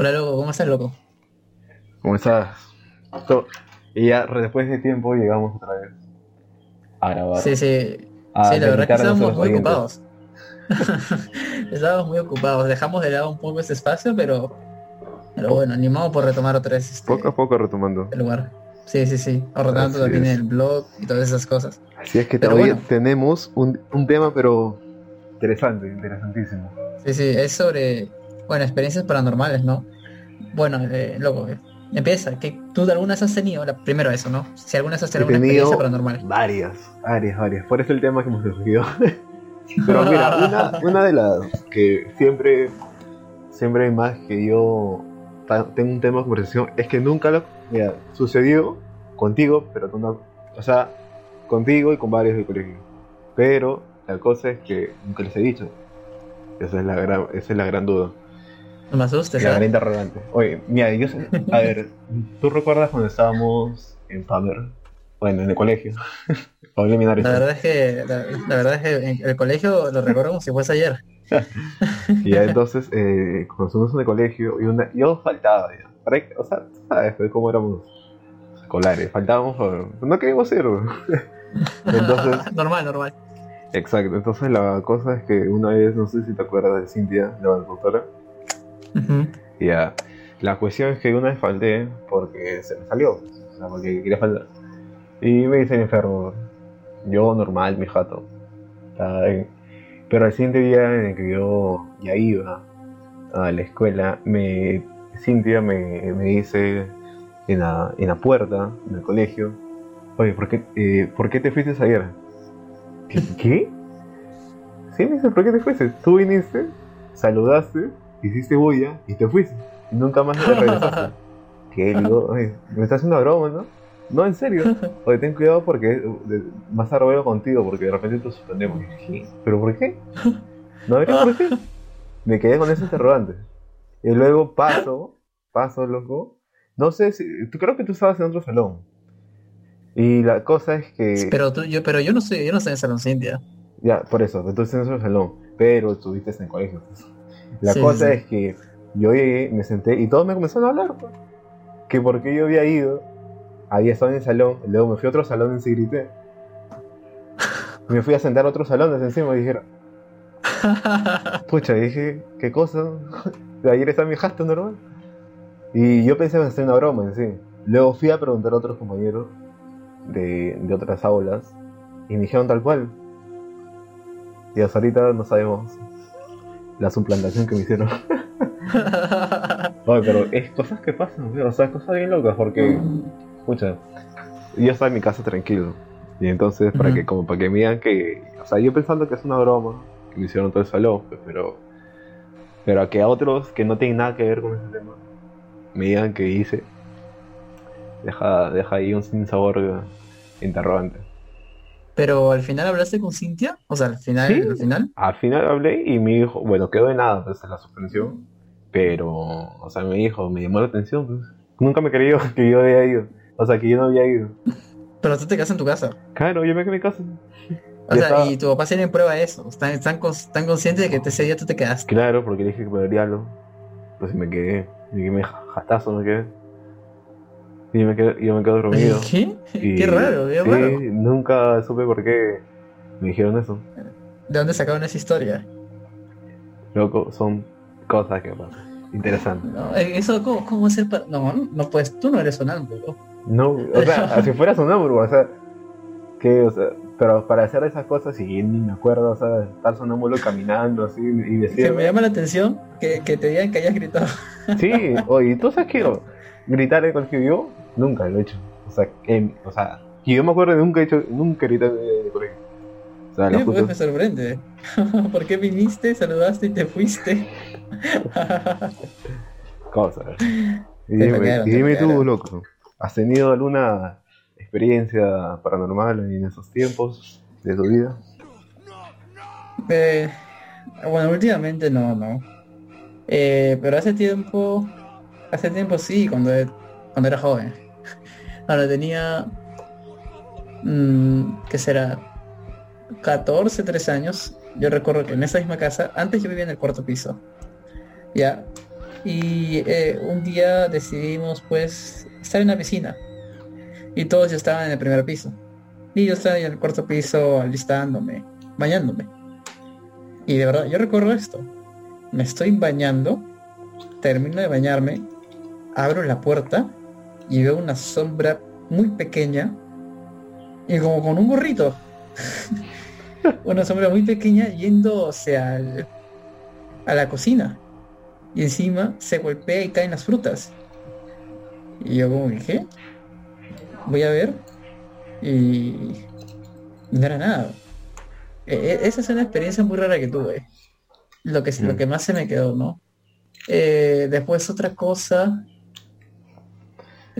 Hola, loco, ¿cómo estás, loco? ¿Cómo estás? Y ya después de tiempo llegamos otra vez a grabar. Sí, sí. a sí, la verdad que dedicar a estábamos muy ocupados. estábamos muy ocupados. Dejamos de lado un poco este espacio, pero. Pero bueno, animado por retomar otra vez este Poco a poco retomando. el lugar. Sí, sí, sí. Ordenando Así también es. el blog y todas esas cosas. Así es que todavía bueno. tenemos un, un tema, pero interesante, interesantísimo. Sí, sí, es sobre, bueno, experiencias paranormales, ¿no? Bueno, eh, loco, eh, empieza, que tú de algunas has tenido, la, primero eso, ¿no? Si alguna vez has He tenido alguna tenido experiencia paranormal. varias, varias, varias. Por eso el tema que hemos escogido. pero mira, una, una de las que siempre, siempre más que yo tengo un tema de conversación es que nunca lo, mira, sucedió contigo, pero tú no, o sea, contigo y con varios del colegio. Pero la cosa es que nunca les he dicho. Esa es la gran, esa es la gran duda. No me asustes, La ¿eh? gran interrogante. Oye, mira, yo a ver, ¿tú recuerdas cuando estábamos en Pamer? Bueno, en el colegio. La verdad es que, la, la verdad es que en el colegio lo recuerdo como si fuese ayer. Y ya entonces, eh, cuando estuvimos en el colegio, y una- yo faltaba ya. O sea, sabes pues, cómo éramos escolares. Faltábamos por... No queríamos ir. Entonces, normal, normal. exacto. Entonces la cosa es que una vez, no sé si te acuerdas de Cintia, la doctora. Ujú. Y ya. La cuestión es que una vez falté porque se me salió. O sea, porque quería faltar. Y me hice enfermo. Yo normal, mi jato. Bien. Pero al siguiente día en el que yo ya iba a la escuela, me, Cintia me, me dice en la, en la puerta del colegio, oye, ¿por qué, eh, ¿por qué te fuiste ayer? ¿Qué? Sí, me dice, ¿por qué te fuiste? Tú viniste, saludaste, hiciste bulla y te fuiste. Y nunca más te regresaste. ¿Qué? Le Digo, oye, me estás haciendo broma, ¿no? No, en serio. Oye, ten cuidado porque de- más arroyo contigo porque de repente te suspendemos. ¿qué? ¿Pero por qué? No habría por qué. Me quedé con ese interrogante. Y luego paso, paso, loco. No sé si. Tú creo que tú estabas en otro salón. Y la cosa es que. Pero tú, yo, pero yo no soy, yo no estoy en Salón Cintia. Ya, por eso, estás en otro salón. Pero estuviste en el colegio. pues. La Sí, cosa sí. es que yo llegué, me senté y todos me comenzaron a hablar. pues. Que porque yo había ido, había estado en el salón, luego me fui a otro salón y se grité. Me fui a sentar a otros salones encima y dijeron, pucha, y dije, ¿qué cosa? De ayer está mi jasto normal. Y yo pensé que hacer una broma en sí. Luego fui a preguntar a otros compañeros de, de otras aulas y me dijeron tal cual. Y hasta ahorita no sabemos la suplantación que me hicieron. Oye, pero es cosas que pasan, o sea, es cosas bien locas porque, escucha, yo estaba en mi casa tranquilo. Y entonces, para que, como para que me digan que, o sea, yo pensando que es una broma, que me hicieron todo el salón, pero, pero a que a otros que no tienen nada que ver con ese tema, me digan que hice, deja, deja ahí un sin sabor eh, interrogante. Pero al final hablaste con Cintia, o sea, al final, Sí. al final. Al final hablé y me dijo, bueno, quedó de nada pues la suspensión, pero, o sea, me dijo, me llamó la atención, pues. Nunca me creyó que yo había ido, o sea, que yo no había ido. Pero tú te quedas en tu casa. Claro, yo me quedé en mi casa. O Ya sea, estaba- y tu papá tiene prueba de eso. Están, están, están conscientes de que ese día tú te quedaste. Claro, porque dije que me daría algo. Pues me quedé, y me jatazo me quedé. Y me quedé, yo me quedé dormido. ¿Qué? Y- Qué raro, qué sí, raro. nunca supe por qué me dijeron eso. ¿De dónde sacaron esa historia? Loco, son cosas que pasan. Interesante. No, eh, eso, ¿cómo, cómo hacer para.? No, no, pues tú no eres sonámbulo. No, o sea, si fuera sonámbulo, o sea, que, o sea, pero para hacer esas cosas, y ni me acuerdo, o sea, estar sonámbulo caminando así y Que decir, me llama la atención que, que te digan que hayas gritado. sí, oye, ¿tú sabes qué? Gritar en colegio yo nunca lo he hecho, o sea, em, o sea, que yo me acuerdo de nunca he hecho, nunca grité en el colegio. O sea, Sí, pues me sorprende. ¿Por qué viniste, saludaste y te fuiste? cosas. Y dime, y te dime tú, loco, ¿has tenido alguna experiencia paranormal en esos tiempos de tu vida? Eh, bueno, últimamente no, no. Eh, pero hace tiempo, hace tiempo sí, cuando, cuando era joven. Cuando tenía, mm, ¿qué será? 14, 13 años. Yo recuerdo que en esa misma casa, antes yo vivía en el cuarto piso. Ya. Y eh, un día decidimos pues estar en la piscina. Y todos ya estaban en el primer piso. Y yo estaba en el cuarto piso alistándome, bañándome. Y de verdad, yo recuerdo esto. Me estoy bañando, termino de bañarme, abro la puerta y veo una sombra muy pequeña y como con un gorrito. una sombra muy pequeña yéndose al, a la cocina. Y encima se golpea y caen las frutas. Y yo como dije, voy a ver. Y no era nada. E, e, esa es una experiencia muy rara que tuve. Lo que, lo mm. que más se me quedó, ¿no? Eh, después otra cosa.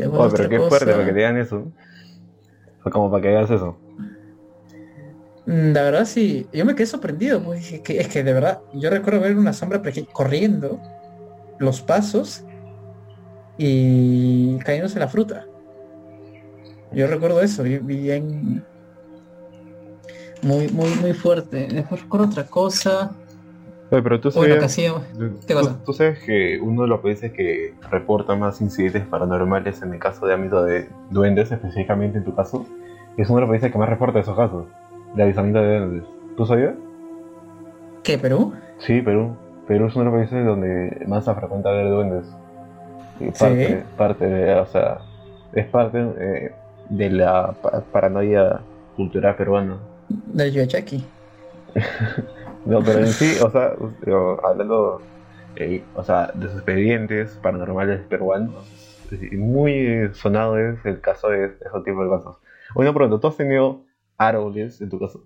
Oh, pero qué fuerte para que te digan eso. Fue como para que hagas eso. Mm, la verdad sí, yo me quedé sorprendido, pues es que, es que de verdad, yo recuerdo ver una sombra corriendo los pasos y cayéndose la fruta. Yo recuerdo eso, bien muy, muy, muy fuerte. Después recuerdo otra cosa. Pero tú sabes, tú, sabes que uno de los países que reporta más incidentes paranormales en el caso de ámbito de duendes, específicamente en tu caso, es uno de los países que más reporta esos casos de avisamiento de duendes. ¿Tú sabías? ¿Qué, Perú? Sí, Perú. Perú es uno de los países donde más se frecuenta ver duendes. Y parte, parte de, o sea, es parte eh, de la paranoia cultural peruana. Del Yochaki. no, pero en sí, o sea, hablando eh, o sea, de sus expedientes paranormales peruanos, muy sonado es el caso de esos tipos de casos. Oye, pronto, ¿tú has tenido árboles en tu casa?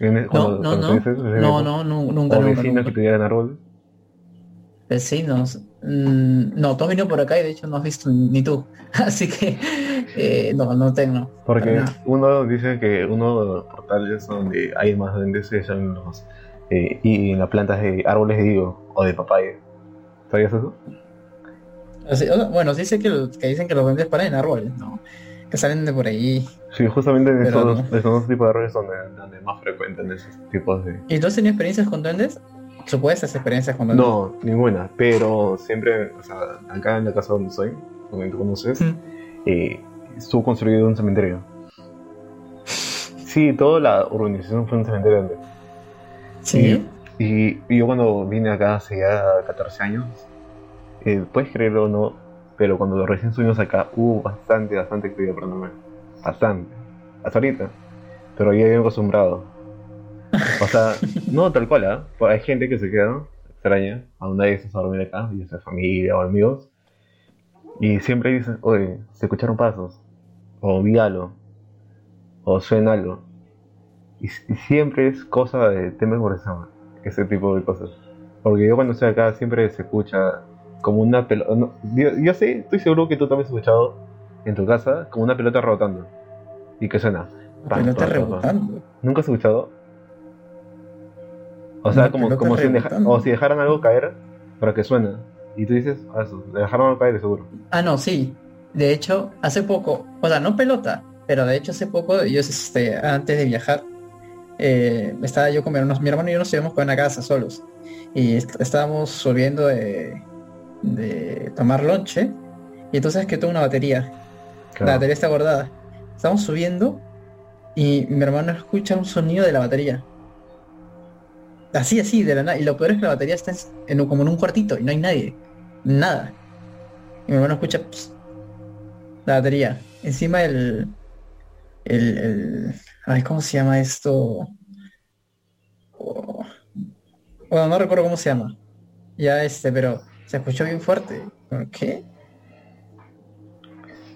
no, no, no. no, no, no, nunca. ¿O vecinos que tuvieran árboles? Vecinos. Mm, no, tú has venido por acá y de hecho no has visto ni tú. Así que eh, no, no tengo. Porque uno dice que uno de los portales donde hay más duendes son los eh, y en las plantas de árboles de higo o de papaya. ¿Sabías eso? Así, bueno, sí sé que, que, dicen que los duendes paran en árboles, ¿no? Que salen de por ahí. Sí, justamente en esos, dos tipos de árboles donde, donde más frecuentan esos tipos de... ¿Y tú has tenido experiencias con duendes? ¿Supuestas experiencias con? No, ninguna, pero siempre, o sea, acá en la casa donde soy, donde tú conoces, eh, estuvo construido un cementerio. Sí, toda la urbanización fue un cementerio antes. Sí. Y, yo cuando vine acá hace ya 14 años, eh, puedes creerlo o no, pero cuando recién estuvimos acá hubo bastante, bastante actividad paranormal. Bastante. Hasta ahorita. Pero ya he acostumbrado. O sea, no tal cual, ¿eh? Hay gente que se queda extraña, a donde hay a dormir acá, y sea familia o amigos. Y siempre dicen, oye, se escucharon pasos o vi algo, o suena algo. Y, siempre es cosa de temas de ese tipo de cosas. Porque yo cuando estoy acá siempre se escucha como una pelota. yo, sé, estoy seguro que tú también has escuchado en tu casa como una pelota rebotando. Y que suena. pelota rebotando. ¿Nunca has escuchado? O sea, como, como si, o si dejaran algo caer para que suene. Y tú dices, ah, eso, dejaron algo caer seguro. Ah, no, sí. De hecho, hace poco, o sea, no pelota, pero de hecho hace poco, yo este, antes de viajar, eh, estaba yo con mi hermano, mi hermano y yo nos íbamos con una casa solos. Y estábamos subiendo de, de tomar lonche. Y entonces que tengo una batería. La batería está guardada. Estamos subiendo y mi hermano escucha un sonido de la batería. Así, así, de la nada. Y lo peor es que la batería está en, como en un cuartito y no hay nadie. Nada. Y mi hermano escucha la batería. Encima el, el, el ay, ¿cómo se llama esto? Oh, bueno, no recuerdo cómo se llama. Ya este, pero se escuchó bien fuerte. ¿Por qué?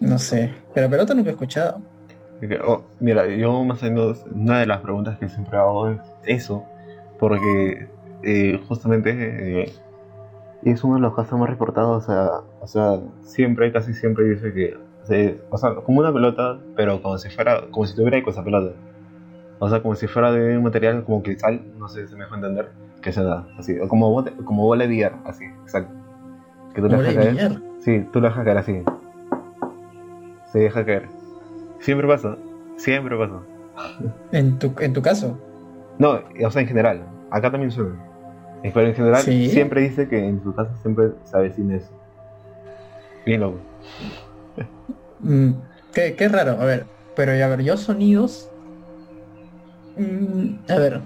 No sé. Pero pelota nunca he escuchado. Oh, mira, yo más o menos una de las preguntas que siempre hago es eso. Porque eh, justamente eh, es uno de los casos más reportados. O sea, o sea, siempre, casi siempre dice que o sea, como una pelota, pero como si fuera, como si tuviera esa pelota. O sea, como si fuera de un material como cristal, no sé si me dejo entender, que se da, así, o como, como bola de billar, así, exacto. Que tú la dejas caer. Sí, tú la dejas caer así. Se deja caer. Siempre pasa, siempre pasa. ¿En tu, en tu caso? No, o sea, en general, acá también suena. Pero en general siempre dice que en su casa siempre se avecina eso. Bien loco. Mm, qué, raro, a ver. Pero a ver, yo sonidos. Mm, a ver.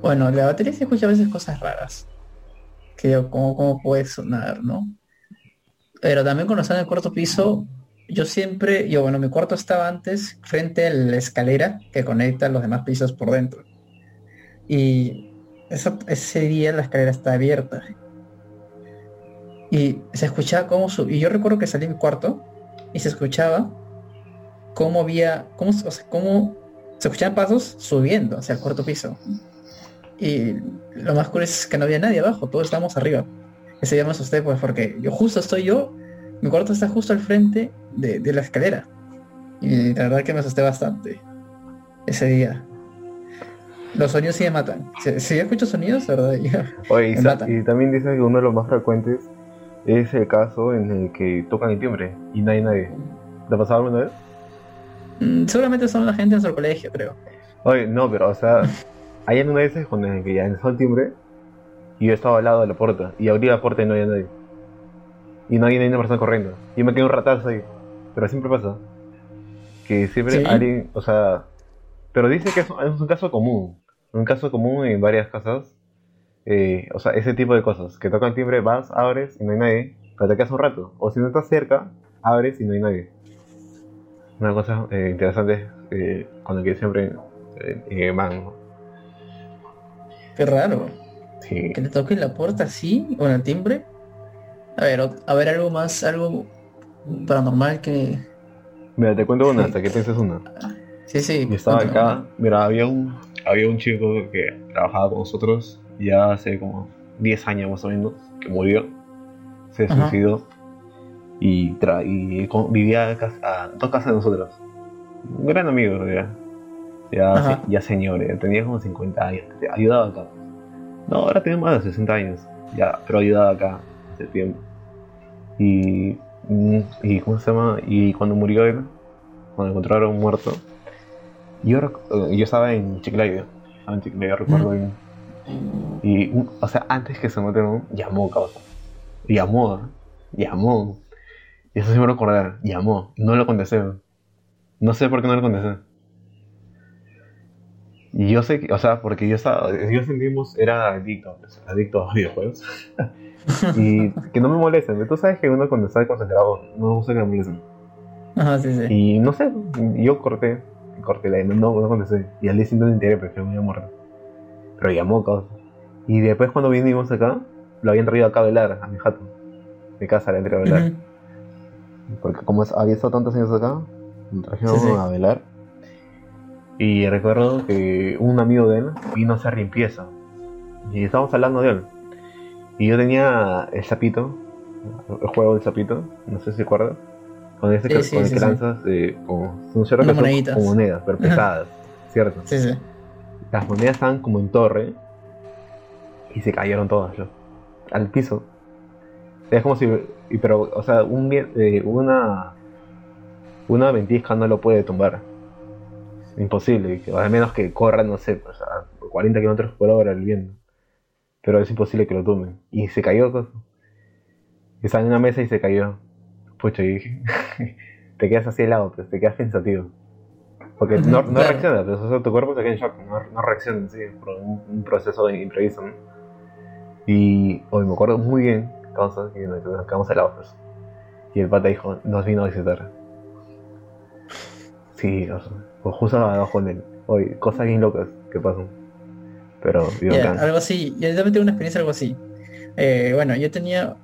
Bueno, la batería se escucha a veces cosas raras. Que yo, ¿cómo, cómo puede sonar, no? Pero también cuando está en el cuarto piso, yo siempre, yo bueno, mi cuarto estaba antes frente a la escalera que conecta los demás pisos por dentro. Y ese día la escalera está abierta. Y se escuchaba cómo subía. Y yo recuerdo que salí en mi cuarto y se escuchaba cómo había, cómo, o sea, cómo se escuchaban pasos subiendo hacia el cuarto piso. Y lo más curioso es que no había nadie abajo, todos estábamos arriba. Ese día me asusté pues porque yo justo estoy yo, mi cuarto está justo al frente de, la escalera. Y la verdad que me asusté bastante ese día. Los sonidos sí me matan. Si, yo escucho sonidos, ¿verdad? Oye, y, también dicen que uno de los más frecuentes es el caso en el que tocan el timbre y no hay nadie. ¿Te ha pasado alguna vez? Mm, seguramente son la gente de nuestro colegio, creo. Oye, no, pero o sea, hay algunas veces cuando en que ya empezó el timbre y yo estaba al lado de la puerta y abrí la puerta y no había nadie. Y no había una persona corriendo. Y me quedé un ratazo ahí. Pero siempre pasa. Que siempre alguien, o sea, pero dice que es un caso común un caso común en varias casas, eh, o sea, ese tipo de cosas, que tocan timbre, vas, abres y no hay nadie, pero te quedas un rato. O si no estás cerca, abres y no hay nadie. Una cosa eh, interesante eh, con que siempre eh, van. Qué raro. Que te toquen la puerta así, o el timbre. A ver, a ver algo más, algo paranormal que... Mira, te cuento una, hasta que pienses una. Sí, sí. Y estaba acá, mira, había un, había un chico que trabajaba con nosotros ya hace como 10 años más o menos, que murió, se suicidó y, y vivía a dos casas de nosotros. Un gran amigo, ya, ya, ya señor, tenía como 50 años, ayudaba acá. No, ahora tiene más de 60 años, ya, pero ayudaba acá hace tiempo. Y, y, ¿cómo se llama? Y cuando murió él, cuando encontraron muerto, yo, eh, yo estaba en Chiclayo, en Chiclayo recuerdo bien. Y, o sea, antes que se mataron, llamó causa. Llamó, llamó. Y eso sí me lo acordar, llamó. No lo contesté. No sé por qué no lo contesté. Y yo sé que, o sea, porque yo estaba, yo sentimos, era adicto, adicto a videojuegos. y que no me molesten. Tú sabes que uno cuando está concentrado no gusta que me molesten. Ajá, sí, sí. Y no sé, yo corté corté la no, no contesté. Y al día siguiente me enteré, pero me llamó Pero llamó, cabrón. Y después cuando vinimos acá, lo habían traído acá a velar, a mi jato. Mi casa le entré a velar. Porque como había estado tantos años acá, me trajeron a velar. Y recuerdo que un amigo de él vino a hacer limpieza. Y estábamos hablando de él. Y yo tenía el sapito, el juego del sapito, no sé si recuerdas con ese con el que lanzas eh, como, monedas, pero pesadas, ¿cierto? Sí, sí. Las monedas estaban como en torre y se cayeron todas al piso. Es como si, pero, o sea, un, eh, una una ventisca no lo puede tumbar. Imposible, al menos que corra, no sé, o sea, 40 kilómetros por hora el viento. Pero es imposible que lo tumben. Y se cayó. Estaba en una mesa y se cayó. Pucha, y te quedas así helado, pues, te quedas pensativo. Porque no, no reacciona, pues, tu cuerpo se queda en shock, no, no reacciona sí, por un, proceso de imprevisto. Y hoy me acuerdo muy bien, que nos, quedamos helados. Pues. Y el pata dijo, nos vino a visitar. Sí, o sea, pues justo abajo de él. Hoy, cosas bien locas que pasan. Pero, algo así, yo también tengo una experiencia algo así. Eh, bueno, yo tenía.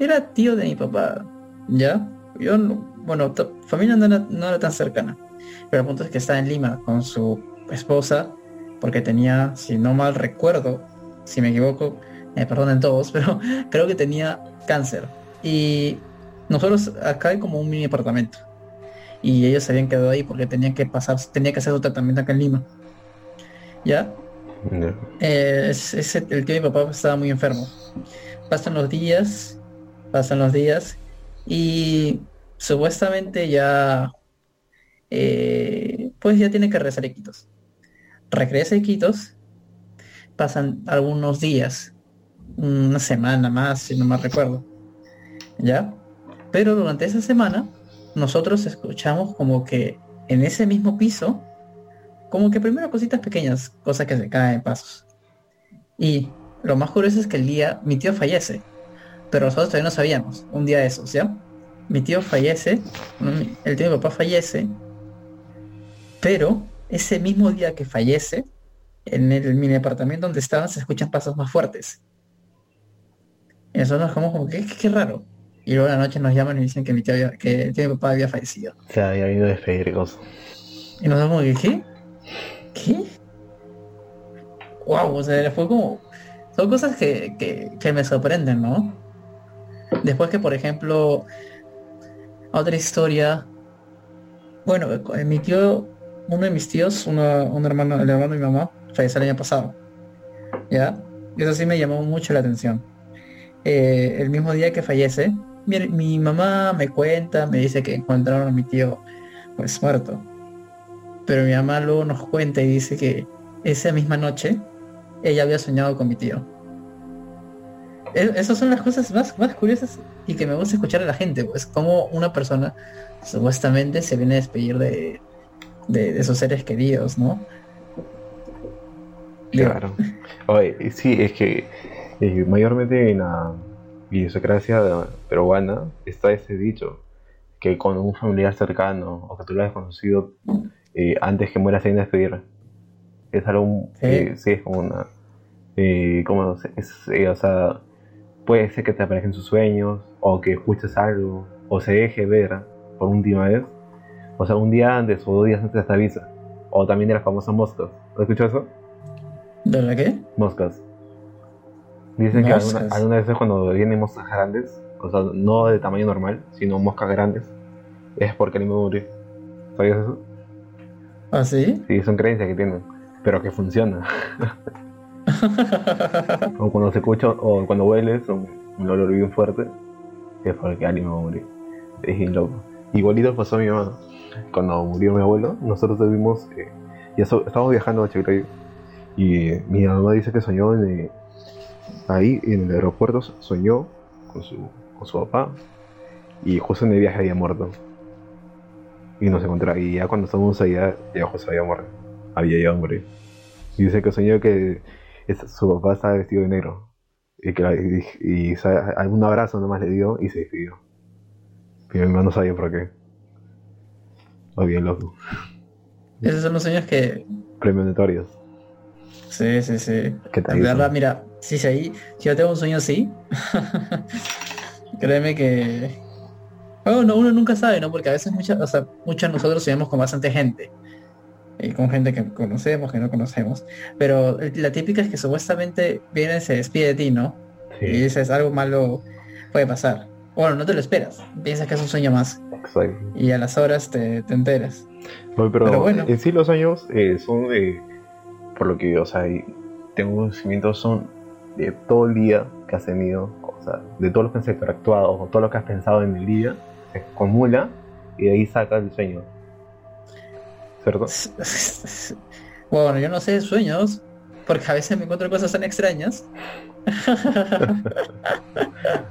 Era tío de mi papá. ¿ya? Yo, bueno, familia no era, tan cercana, pero el punto es que estaba en Lima con su esposa, porque tenía, si no mal recuerdo, si me equivoco, me perdonen todos, pero creo que tenía cáncer. Y nosotros acá hay como un mini apartamento. Y ellos se habían quedado ahí porque tenían que pasar, tenía que hacer su tratamiento acá en Lima. ¿Ya? Eh, es, el tío de mi papá estaba muy enfermo. Pasan los días, pasan los días y supuestamente ya, eh, pues ya tiene que regresar a Iquitos. Regresa a pasan algunos días, una semana más, si no me recuerdo. ¿Ya? Pero durante esa semana, nosotros escuchamos como que en ese mismo piso, como que primero cositas pequeñas, cosas que se caen, pasos. Y lo más curioso es que el día mi tío fallece, pero nosotros todavía no sabíamos, un día de esos, ¿ya? Mi tío fallece, el tío de mi papá fallece, pero ese mismo día que fallece, en el mini apartamento donde estaban se escuchan pasos más fuertes. Y nosotros como, como que qué, raro. Y luego la noche nos llaman y dicen que mi tío que el tío de mi papá había fallecido. Se había ido a despedir cosas. Y nosotros como que, ¿qué? ¿Qué? Wow, o sea, fue como. Son cosas que, que, que me sorprenden, ¿no? Después que, por ejemplo, otra historia. Bueno, mi tío, uno de mis tíos, uno, un hermano, el hermano de mi mamá, falleció el año pasado. ¿Ya? Eso sí me llamó mucho la atención. Eh, el mismo día que fallece, mi, mi, mamá me cuenta, me dice que encontraron a mi tío pues muerto. Pero mi mamá luego nos cuenta y dice que esa misma noche ella había soñado con mi tío. esas son las cosas más, más curiosas y que me gusta escuchar a la gente, pues como una persona supuestamente se viene a despedir de, de, sus seres queridos, ¿no? Claro. Oye, sí, es que eh, mayormente en la idiosincrasia peruana está ese dicho, que con un familiar cercano o que tú lo hayas conocido eh, antes que muera sin despedir, es algo que sí es como una... Eh, como es, o sea, puede ser que te aparezcan sus sueños o que escuches algo o se deje ver por última vez. O sea, un día antes o dos días antes te avisa. O también de las famosas moscas. ¿Has escuchado eso? ¿De la qué? Moscas. Dicen que algunas alguna veces cuando vienen moscas grandes, o sea, no de tamaño normal, sino moscas grandes, es porque el mismo murió. ¿Sabías eso? ¿Ah, sí? Sí, son creencias que tienen, pero que funciona. o cuando se escucha, o cuando hueles un, un olor bien fuerte, es porque alguien va a morir. Es bien loco. Igualito pasó a mi mamá. Cuando murió mi abuelo, nosotros vivimos, eh, ya estábamos viajando a Chiclayo y mi mamá dice que soñó en, ahí en el aeropuerto, soñó con su, con su papá y José en el viaje había muerto. Y nos encontraba, y ya cuando estábamos allá, ya José había muerto, había llegado a morir. Y dice que soñó que su papá estaba vestido de negro. Y que y, algún abrazo nomás le dio y se despidió. Y mi mamá no sabía por qué. O bien loco. Esos son los sueños que. Premonitorios. Sí, sí, sí. ¿Qué tal? verdad, mira, si, ahí, si yo tengo un sueño así, créeme que. Bueno, uno nunca sabe, ¿no? Porque a veces muchas, o sea, muchos de nosotros soñamos con bastante gente. Y con gente que conocemos, que no conocemos. Pero la típica es que supuestamente viene y se despide de ti, ¿no? Y dices, algo malo puede pasar. Bueno, no te lo esperas. Piensas que es un sueño más. Exacto. Y a las horas te, te enteras. pero, bueno. en sí los sueños eh, son de por lo que, o sea, tengo conocimientos son de todo el día que has tenido, o sea, de todos los que has interactuado, o todo lo que has pensado en el día, se acumula y de ahí saca el sueño. ¿Cierto? Bueno, yo no sé de sueños, porque a veces me encuentro cosas tan extrañas.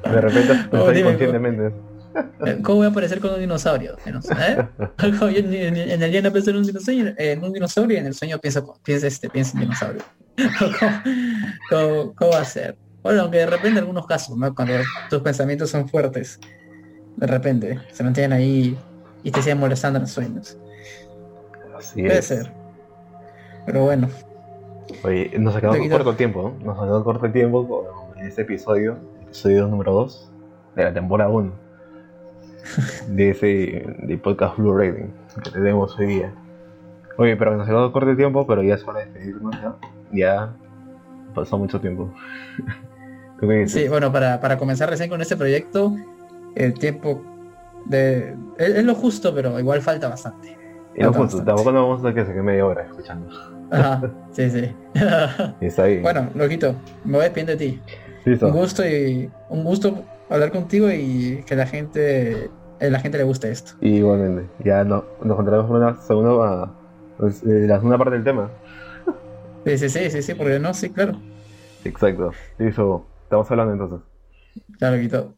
de repente oh, inconscientemente. ¿Cómo voy a aparecer con un dinosaurio? ¿eh? en el día no pienso en un dinosaurio, en un dinosaurio y en el sueño pienso, pienso, este, pienso en dinosaurio. ¿Cómo, va a ser? Bueno, aunque de repente en algunos casos, ¿no? Cuando tus pensamientos son fuertes, de repente se mantienen ahí y te siguen molestando en los sueños. Así Puede ser. Pero bueno. Oye, nos ha quedado corto el tiempo, ¿no? Nos ha quedado corto el tiempo en este episodio, episodio número 2 de la temporada 1 de ese de podcast Blue Rating que tenemos hoy día. Oye, pero nos ha quedado corto el tiempo, pero ya es hora de despedirnos ya. Ya pasó mucho tiempo. sí, bueno, para, para comenzar recién con este proyecto, el tiempo de es, lo justo, pero igual falta bastante. Y no justo, tampoco nos vamos a que se quede media hora escuchando. Ajá, sí, sí. Está ahí. Bueno, loquito, me voy despedir de ti. Un gusto y un gusto hablar contigo y que la gente a la gente le guste esto. igualmente, ya no, nos encontraremos en una segunda, pues, eh, la segunda parte del tema. Sí, sí, sí, sí, sí, porque no, sí, claro. Exacto. Eso, estamos hablando entonces. Claro, quitado.